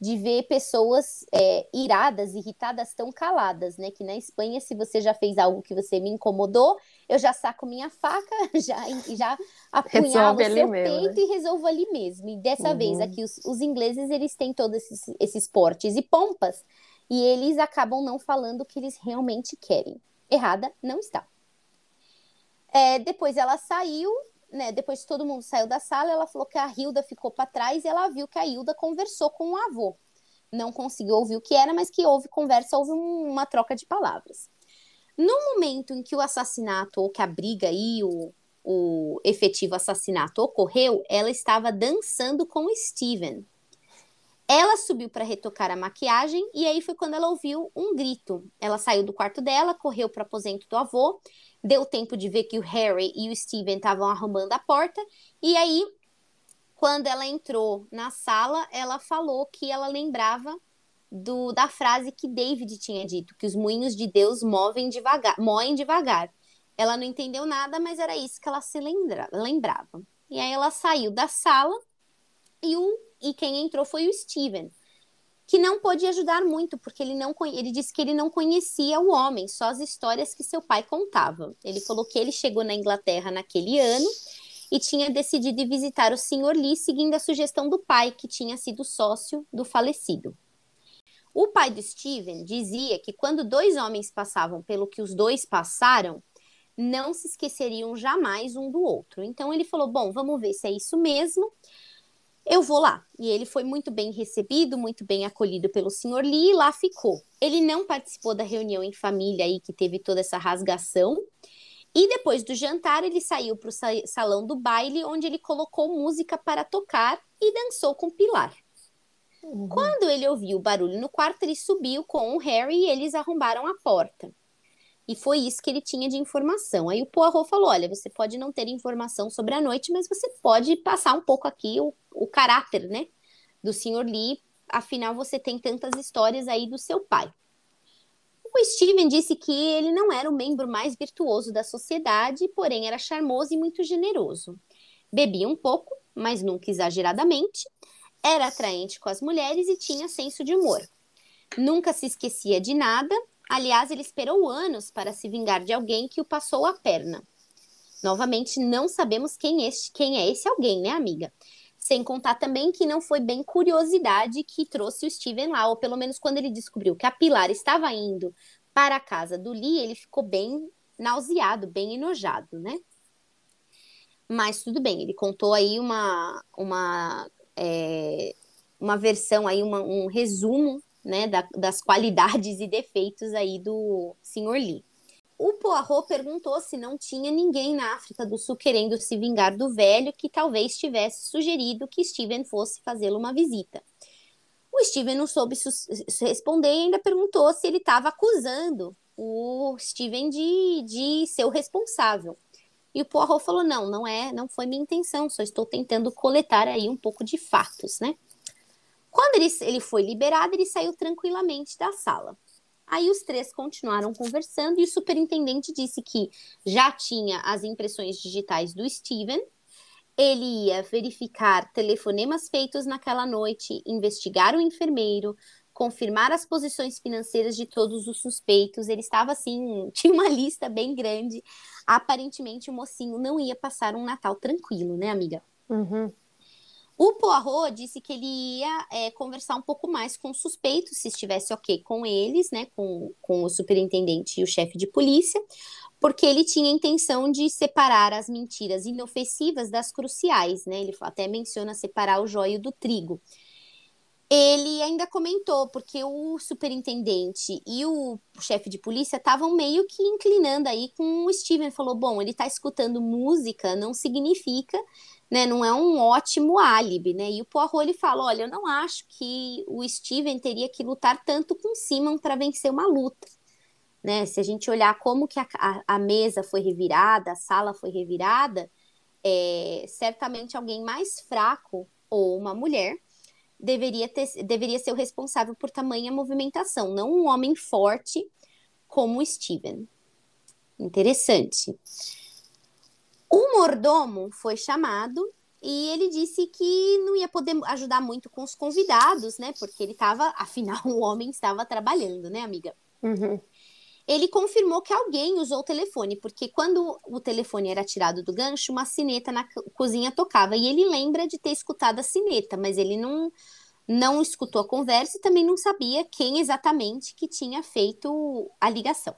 Speaker 2: de ver pessoas é, iradas, irritadas, tão caladas, né? Que na Espanha, se você já fez algo que você me incomodou, eu já saco minha faca, (laughs) já, já apunhalo o seu mesmo, peito né? e resolvo ali mesmo. E dessa uhum. vez aqui, os, os, ingleses, eles têm todos esses, esses portes e pompas, e eles acabam não falando o que eles realmente querem. Errada não está. É, depois ela saiu, né, depois que todo mundo saiu da sala, ela falou que a Hilda ficou para trás e ela viu que a Hilda conversou com o avô. Não conseguiu ouvir o que era, mas que houve conversa, houve um, uma troca de palavras. No momento em que o assassinato, ou que a briga e o, o efetivo assassinato ocorreu, ela estava dançando com Steven. Ela subiu para retocar a maquiagem e aí foi quando ela ouviu um grito. Ela saiu do quarto dela, correu para o aposento do avô Deu tempo de ver que o Harry e o Steven estavam arrumando a porta. E aí, quando ela entrou na sala, ela falou que ela lembrava do, da frase que David tinha dito, que os moinhos de Deus movem devagar, moem devagar. Ela não entendeu nada, mas era isso que ela se lembra, lembrava. E aí ela saiu da sala e, o, e quem entrou foi o Steven que não pôde ajudar muito, porque ele não ele disse que ele não conhecia o homem, só as histórias que seu pai contava. Ele falou que ele chegou na Inglaterra naquele ano e tinha decidido visitar o Sr. Lee seguindo a sugestão do pai, que tinha sido sócio do falecido. O pai do Steven dizia que quando dois homens passavam pelo que os dois passaram, não se esqueceriam jamais um do outro. Então ele falou: Bom, vamos ver se é isso mesmo eu vou lá. E ele foi muito bem recebido, muito bem acolhido pelo senhor Lee e lá ficou. Ele não participou da reunião em família aí que teve toda essa rasgação. E depois do jantar, ele saiu para o salão do baile, onde ele colocou música para tocar e dançou com Pilar. Uhum. Quando ele ouviu o barulho no quarto, ele subiu com o Harry e eles arrombaram a porta. E foi isso que ele tinha de informação. Aí o Poirot falou: olha, você pode não ter informação sobre a noite, mas você pode passar um pouco aqui o, o caráter, né? Do senhor Lee. Afinal, você tem tantas histórias aí do seu pai. O Steven disse que ele não era o membro mais virtuoso da sociedade, porém era charmoso e muito generoso. Bebia um pouco, mas nunca exageradamente. Era atraente com as mulheres e tinha senso de humor. Nunca se esquecia de nada Aliás, ele esperou anos para se vingar de alguém que o passou a perna. Novamente, não sabemos quem, este, quem é esse alguém, né, amiga? Sem contar também que não foi bem curiosidade que trouxe o Steven lá, ou pelo menos quando ele descobriu que a Pilar estava indo para a casa do Lee, ele ficou bem nauseado, bem enojado, né? Mas tudo bem, ele contou aí uma, uma, é, uma versão, aí uma, um resumo né, da, das qualidades e defeitos aí do Sr. Lee. O Poirot perguntou se não tinha ninguém na África do Sul querendo se vingar do velho que talvez tivesse sugerido que Steven fosse fazê-lo uma visita. O Steven não soube responder e ainda perguntou se ele estava acusando o Steven de, de ser o responsável. E o Poirot falou: não, não é, não foi minha intenção, só estou tentando coletar aí um pouco de fatos, né? Quando ele, ele foi liberado, ele saiu tranquilamente da sala. Aí os três continuaram conversando e o superintendente disse que já tinha as impressões digitais do Steven, ele ia verificar telefonemas feitos naquela noite, investigar o enfermeiro, confirmar as posições financeiras de todos os suspeitos. Ele estava assim, (laughs) tinha uma lista bem grande. Aparentemente, o mocinho não ia passar um Natal tranquilo, né, amiga?
Speaker 1: Uhum.
Speaker 2: O Poirot disse que ele ia é, conversar um pouco mais com os suspeitos, se estivesse ok com eles, né, com, com o superintendente e o chefe de polícia, porque ele tinha a intenção de separar as mentiras inofensivas das cruciais, né? Ele até menciona separar o joio do trigo. Ele ainda comentou, porque o superintendente e o chefe de polícia estavam meio que inclinando aí com o Steven. Falou: bom, ele está escutando música, não significa, né? Não é um ótimo álibi, né? E o Poirot ele fala: olha, eu não acho que o Steven teria que lutar tanto com Simon para vencer uma luta. Né? Se a gente olhar como que a, a, a mesa foi revirada, a sala foi revirada, é, certamente alguém mais fraco ou uma mulher deveria, ter, deveria ser o responsável por tamanha movimentação, não um homem forte como o Steven. Interessante. O mordomo foi chamado e ele disse que não ia poder ajudar muito com os convidados, né? Porque ele estava, (laughs) afinal, o homem estava trabalhando, né, amiga?
Speaker 1: Uhum.
Speaker 2: Ele confirmou que alguém usou o telefone, porque quando o telefone era tirado do gancho, uma sineta na cozinha tocava. E ele lembra de ter escutado a sineta, mas ele não, não escutou a conversa e também não sabia quem exatamente que tinha feito a ligação.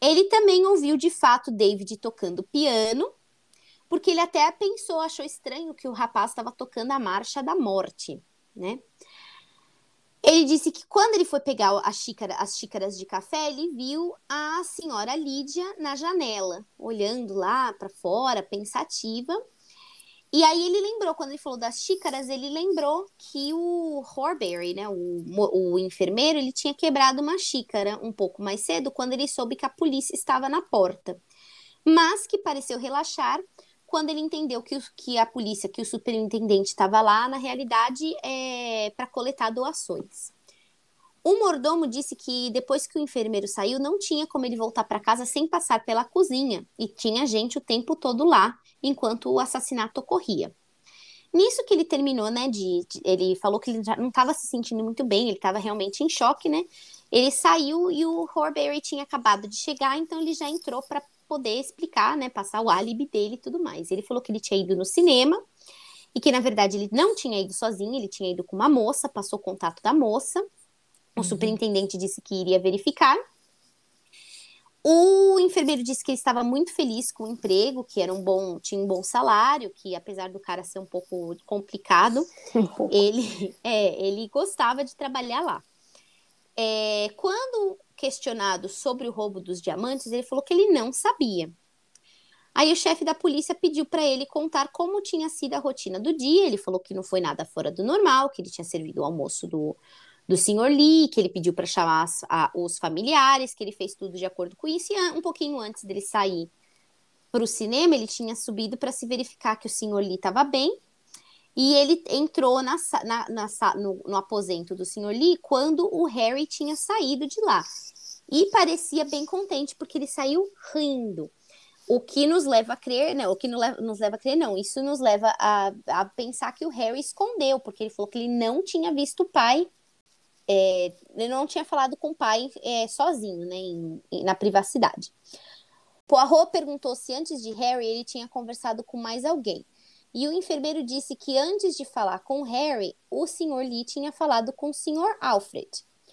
Speaker 2: Ele também ouviu de fato David tocando piano, porque ele até pensou, achou estranho que o rapaz estava tocando a marcha da morte, né? Ele disse que quando ele foi pegar a xícara, as xícaras de café, ele viu a senhora Lídia na janela, olhando lá para fora, pensativa. E aí ele lembrou, quando ele falou das xícaras, ele lembrou que o Horbury, né, o, o enfermeiro, ele tinha quebrado uma xícara um pouco mais cedo, quando ele soube que a polícia estava na porta. Mas que pareceu relaxar quando ele entendeu que, que a polícia, que o superintendente estava lá, na realidade, é para coletar doações. O mordomo disse que depois que o enfermeiro saiu, não tinha como ele voltar para casa sem passar pela cozinha, e tinha gente o tempo todo lá, enquanto o assassinato ocorria. Nisso que ele terminou, né, de, de ele falou que ele não estava se sentindo muito bem, ele estava realmente em choque, né? Ele saiu e o Horbury tinha acabado de chegar, então ele já entrou para poder explicar, né, passar o álibi dele e tudo mais. Ele falou que ele tinha ido no cinema e que na verdade ele não tinha ido sozinho, ele tinha ido com uma moça, passou o contato da moça. O uhum. superintendente disse que iria verificar. O enfermeiro disse que ele estava muito feliz com o emprego, que era um bom, tinha um bom salário, que apesar do cara ser um pouco complicado, (laughs) um pouco. ele, (laughs) é, ele gostava de trabalhar lá. É, quando questionado sobre o roubo dos diamantes, ele falou que ele não sabia. Aí o chefe da polícia pediu para ele contar como tinha sido a rotina do dia. Ele falou que não foi nada fora do normal, que ele tinha servido o almoço do, do senhor Lee, que ele pediu para chamar as, a, os familiares, que ele fez tudo de acordo com isso. E um pouquinho antes dele sair para o cinema, ele tinha subido para se verificar que o senhor Lee estava bem e ele entrou na, na, na, no, no aposento do Sr. Lee quando o Harry tinha saído de lá. E parecia bem contente, porque ele saiu rindo. O que nos leva a crer, não, o que nos leva a crer, não, isso nos leva a, a pensar que o Harry escondeu, porque ele falou que ele não tinha visto o pai, é, ele não tinha falado com o pai é, sozinho, né, em, em, na privacidade. Poirot perguntou se antes de Harry ele tinha conversado com mais alguém. E o enfermeiro disse que antes de falar com Harry, o Sr. Lee tinha falado com o Sr. Alfred.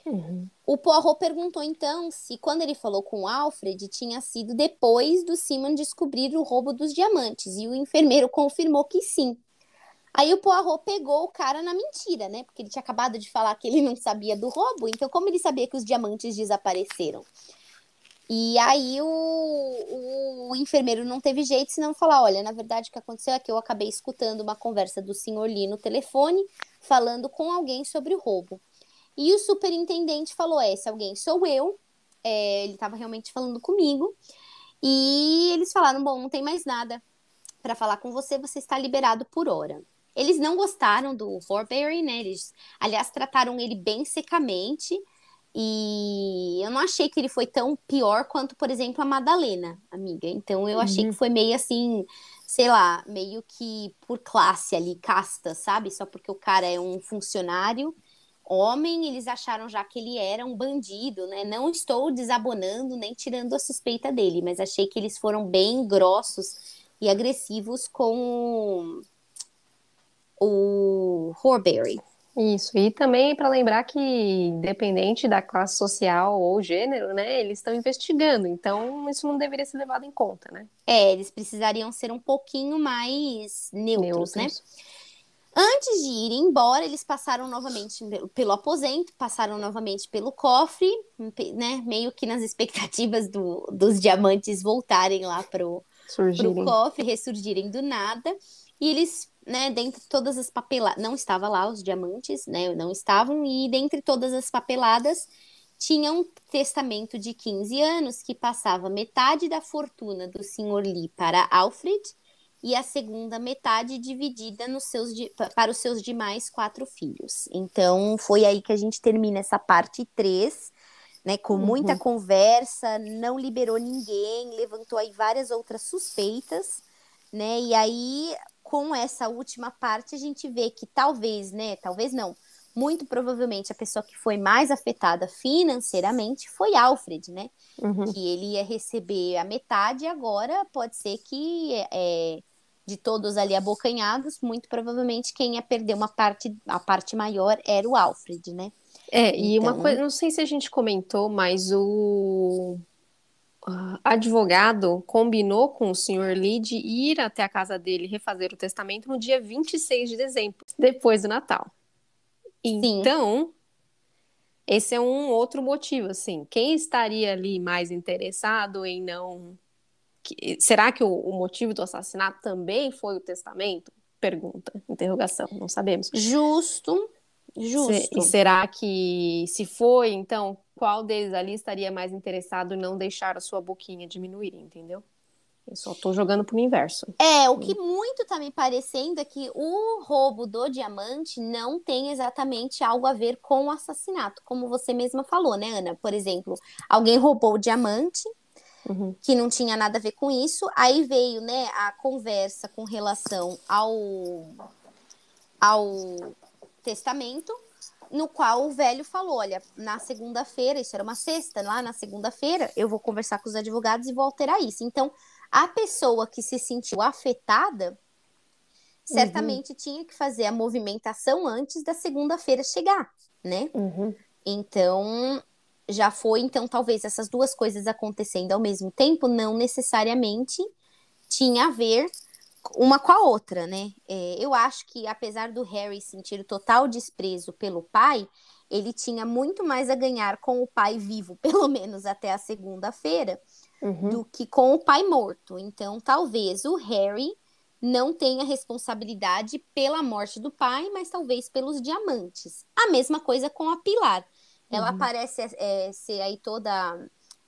Speaker 1: Uhum.
Speaker 2: O Poirot perguntou então se, quando ele falou com o Alfred, tinha sido depois do Simon descobrir o roubo dos diamantes. E o enfermeiro confirmou que sim. Aí o Poirot pegou o cara na mentira, né? Porque ele tinha acabado de falar que ele não sabia do roubo. Então, como ele sabia que os diamantes desapareceram? E aí o, o, enfermeiro não teve jeito senão falar, olha, na verdade o que aconteceu é que eu acabei escutando uma conversa do senhor Lee no telefone, falando com alguém sobre o roubo. E o superintendente falou, é, esse alguém sou eu, é, ele estava realmente falando comigo, E eles falaram: bom, não tem mais nada para falar com você, você está liberado por hora. Eles não gostaram do Horbury, né? Eles, aliás, trataram ele bem secamente. E eu não achei que ele foi tão pior quanto, por exemplo, a Madalena, amiga. Então eu achei
Speaker 1: Uhum.
Speaker 2: que foi meio assim, sei lá, meio que por classe ali, casta, sabe? Só porque o cara é um funcionário homem, eles acharam já que ele era um bandido, né? Não estou desabonando nem tirando a suspeita dele, mas achei que eles foram bem grossos e agressivos com o Horbury.
Speaker 1: Isso, e também para lembrar que, independente da classe social ou gênero, né, eles estão investigando, então isso não deveria ser levado em conta, né?
Speaker 2: É, eles precisariam ser um pouquinho mais neutros, né? Antes de ir embora, eles passaram novamente pelo aposento, passaram novamente pelo cofre, né? Meio que nas expectativas do, dos diamantes voltarem lá pro, pro cofre, ressurgirem do nada. E eles, né, dentre todas as papeladas, não estava lá os diamantes, né? Não estavam, e dentre todas as papeladas tinha um testamento de 15 anos que passava metade da fortuna do Sr. Lee para Alfred e a segunda metade dividida nos seus, para os seus demais quatro filhos. Então, foi aí que a gente termina essa parte 3, né, com muita
Speaker 1: Uhum.
Speaker 2: conversa, não liberou ninguém, levantou aí várias outras suspeitas, né, e aí, com essa última parte, a gente vê que talvez, né, talvez não, muito provavelmente a pessoa que foi mais afetada financeiramente foi Alfred, né,
Speaker 1: Uhum.
Speaker 2: que ele ia receber a metade, agora pode ser que é, de todos ali abocanhados, muito provavelmente quem ia perder uma parte, a parte maior era o Alfred, né?
Speaker 1: É, e uma
Speaker 2: Então-
Speaker 1: coisa, não sei se a gente comentou, mas o advogado combinou com o Sr. Lee de ir até a casa dele refazer o testamento no dia 26 de dezembro, depois do Natal. Então, esse é um outro motivo, assim. Quem estaria ali mais interessado em não. Será que o, o motivo do assassinato também foi o testamento? Pergunta, interrogação, não sabemos.
Speaker 2: Justo, justo.
Speaker 1: e será que, se foi, então, qual deles ali estaria mais interessado em não deixar a sua boquinha diminuir, entendeu? Eu só tô jogando pro inverso.
Speaker 2: É, o que muito tá me parecendo é que o roubo do diamante não tem exatamente algo a ver com o assassinato, como você mesma falou, né, Ana? Por exemplo, alguém roubou o diamante,
Speaker 1: Uhum.
Speaker 2: que não tinha nada a ver com isso. Aí veio, né, a conversa com relação ao ao testamento, no qual o velho falou, olha, na segunda-feira, isso era uma sexta, lá na segunda-feira, eu vou conversar com os advogados e vou alterar isso. Então, a pessoa que se sentiu afetada certamente tinha que fazer a movimentação antes da segunda-feira chegar, né?
Speaker 1: Uhum.
Speaker 2: Então, já foi, então talvez essas duas coisas acontecendo ao mesmo tempo não necessariamente tinha a ver uma com a outra, né? É, eu acho que apesar do Harry sentir total desprezo pelo pai, ele tinha muito mais a ganhar com o pai vivo, (laughs) pelo menos até a segunda-feira,
Speaker 1: Uhum.
Speaker 2: do que com o pai morto. Então, talvez o Harry não tenha responsabilidade pela morte do pai, mas talvez pelos diamantes. A mesma coisa com a Pilar. Ela
Speaker 1: Uhum.
Speaker 2: parece é, ser aí toda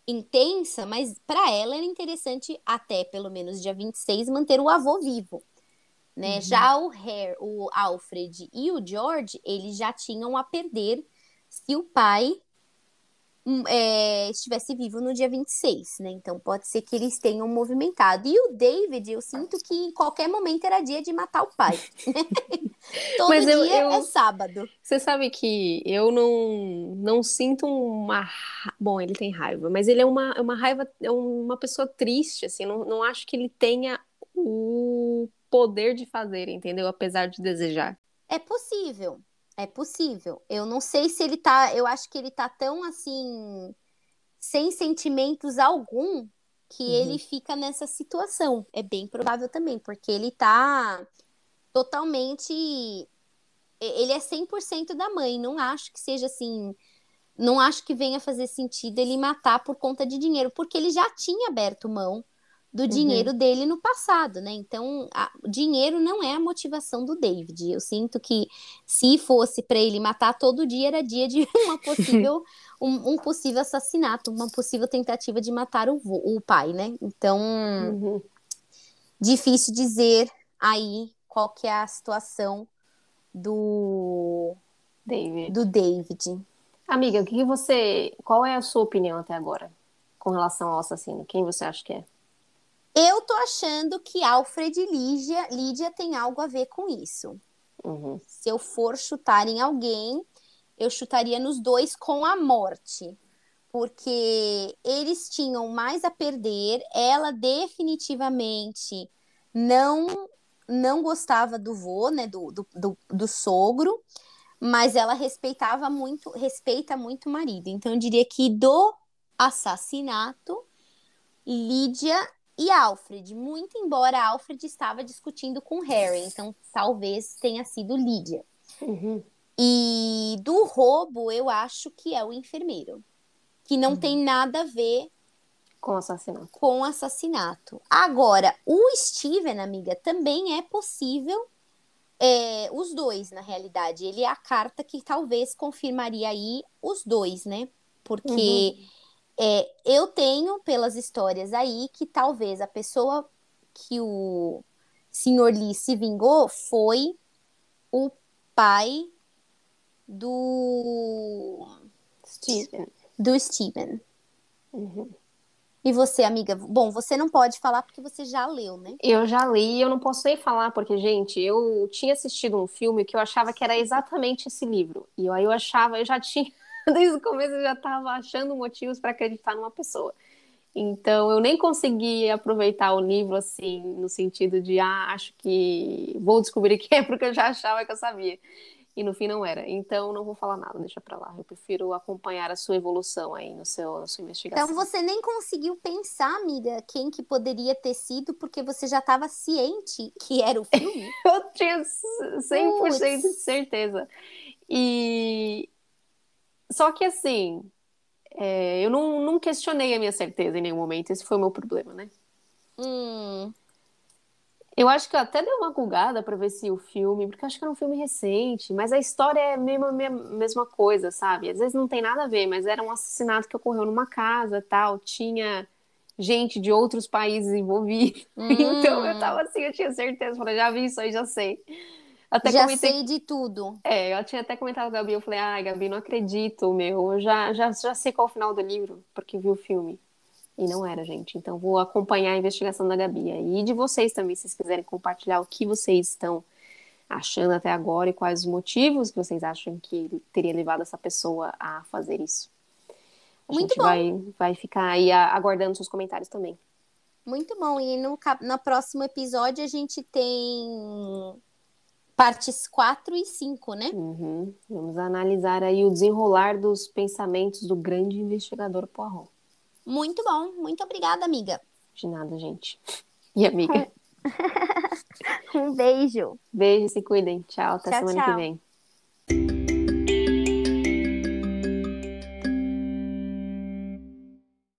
Speaker 2: intensa, mas para ela era interessante até pelo menos dia 26 manter o avô vivo. Né?
Speaker 1: Uhum.
Speaker 2: Já o Harry, o Alfred e o George, eles já tinham a perder se o pai é, estivesse vivo no dia 26, né? Então pode ser que eles tenham movimentado. E o David, eu sinto que em qualquer momento era dia de matar o pai. (laughs) Todo
Speaker 1: Mas eu-
Speaker 2: dia
Speaker 1: eu-
Speaker 2: é sábado.
Speaker 1: Você sabe que eu não, não sinto uma. Bom, ele tem raiva, mas ele é uma, é uma raiva, é uma pessoa triste, assim. Não, não acho que ele tenha o poder de fazer, entendeu? Apesar de desejar.
Speaker 2: É possível. É possível. Eu não sei se ele tá. Eu acho que ele tá tão assim. Sem sentimentos algum. Que
Speaker 1: Uhum.
Speaker 2: ele fica nessa situação. É bem provável também, porque ele tá totalmente. Ele é 100% da mãe. Não acho que seja assim. Não acho que venha fazer sentido ele matar por conta de dinheiro, porque ele já tinha aberto mão do dinheiro uhum. dele no passado, né? Então, o dinheiro não é a motivação do David. Eu sinto que se fosse para ele matar todo dia, era dia de (laughs) uma possível, um, um, possível assassinato, uma possível tentativa de matar o, o pai, né? Então, uhum. difícil dizer aí qual que é a situação do
Speaker 1: David.
Speaker 2: Do David.
Speaker 1: Amiga, o que você, qual é a sua opinião até agora com relação ao assassino? Quem você acha que é?
Speaker 2: Eu tô achando que Alfred e Lídia, Lídia tem algo a ver com isso.
Speaker 1: Uhum.
Speaker 2: Se eu for chutar em alguém, eu chutaria nos dois com a morte. Porque eles tinham mais a perder, ela definitivamente não não gostava do vô, né, do, do, do, do sogro, mas ela respeitava muito, respeita muito o marido. Então eu diria que do assassinato, Lídia e Alfred, muito embora Alfred estava discutindo com Harry, então talvez tenha sido Lídia.
Speaker 1: Uhum.
Speaker 2: E do roubo, eu acho que é o enfermeiro, que não uhum. tem nada a ver
Speaker 1: com assassinato.
Speaker 2: Com assassinato. Agora, o Steven, amiga, também é possível é, os dois, na realidade. Ele é a carta que talvez confirmaria aí os dois, né? Porque uhum. É, eu tenho pelas histórias aí que talvez a pessoa que o senhor Lee se vingou foi o pai do
Speaker 1: Steven.
Speaker 2: Do Steven.
Speaker 1: Uhum.
Speaker 2: E você, amiga? Bom, você não pode falar porque você já leu, né?
Speaker 1: Eu já li e eu não posso nem falar, porque, gente, eu tinha assistido um filme que eu achava que era exatamente esse livro. E aí eu achava, eu já tinha (laughs) desde o começo eu já estava achando motivos para acreditar numa pessoa. Então eu nem consegui aproveitar o livro assim, no sentido de, ah, acho que vou descobrir (laughs) quem é, porque eu já achava que eu sabia. E no fim não era. Então não vou falar nada, deixa para lá. Eu prefiro acompanhar a sua evolução aí no seu, na sua investigação.
Speaker 2: Então você nem conseguiu pensar, amiga, quem que poderia ter sido, porque você já estava ciente que era o filme? (laughs)
Speaker 1: eu tinha 100% Puts. de certeza. E, só que assim, é, eu não, não questionei a minha certeza em nenhum momento. Esse foi o meu problema, né?
Speaker 2: Hum.
Speaker 1: Eu acho que eu até dei uma gulgada para ver se o filme, porque acho que era um filme recente, mas a história é a mesma coisa, sabe? Às vezes não tem nada a ver, mas era um assassinato que ocorreu numa casa, tal, tinha gente de outros países envolvidos. Hum. (laughs) Então eu tava assim, eu tinha certeza, falei, já vi isso aí, já sei.
Speaker 2: Até já comentei... sei de tudo.
Speaker 1: É, eu tinha até comentado com a Gabi, eu falei, ai, Gabi, não acredito, meu, eu já, já, já sei qual é o final do livro, porque vi o filme. E não era, gente. Então vou acompanhar a investigação da Gabi. E de vocês também, se vocês quiserem compartilhar o que vocês estão achando até agora e quais os motivos que vocês acham que teria levado essa pessoa a fazer isso. A Muito gente bom. vai, vai ficar aí aguardando seus comentários também.
Speaker 2: Muito bom. E no, no próximo episódio a gente tem partes 4 e 5, né?
Speaker 1: Uhum. Vamos analisar aí o desenrolar dos pensamentos do grande investigador Poirot.
Speaker 2: Muito bom, muito obrigada, amiga.
Speaker 1: De nada, gente. E amiga? (laughs)
Speaker 2: um beijo.
Speaker 1: Beijo, se cuidem. Tchau, até tchau, semana tchau. que vem.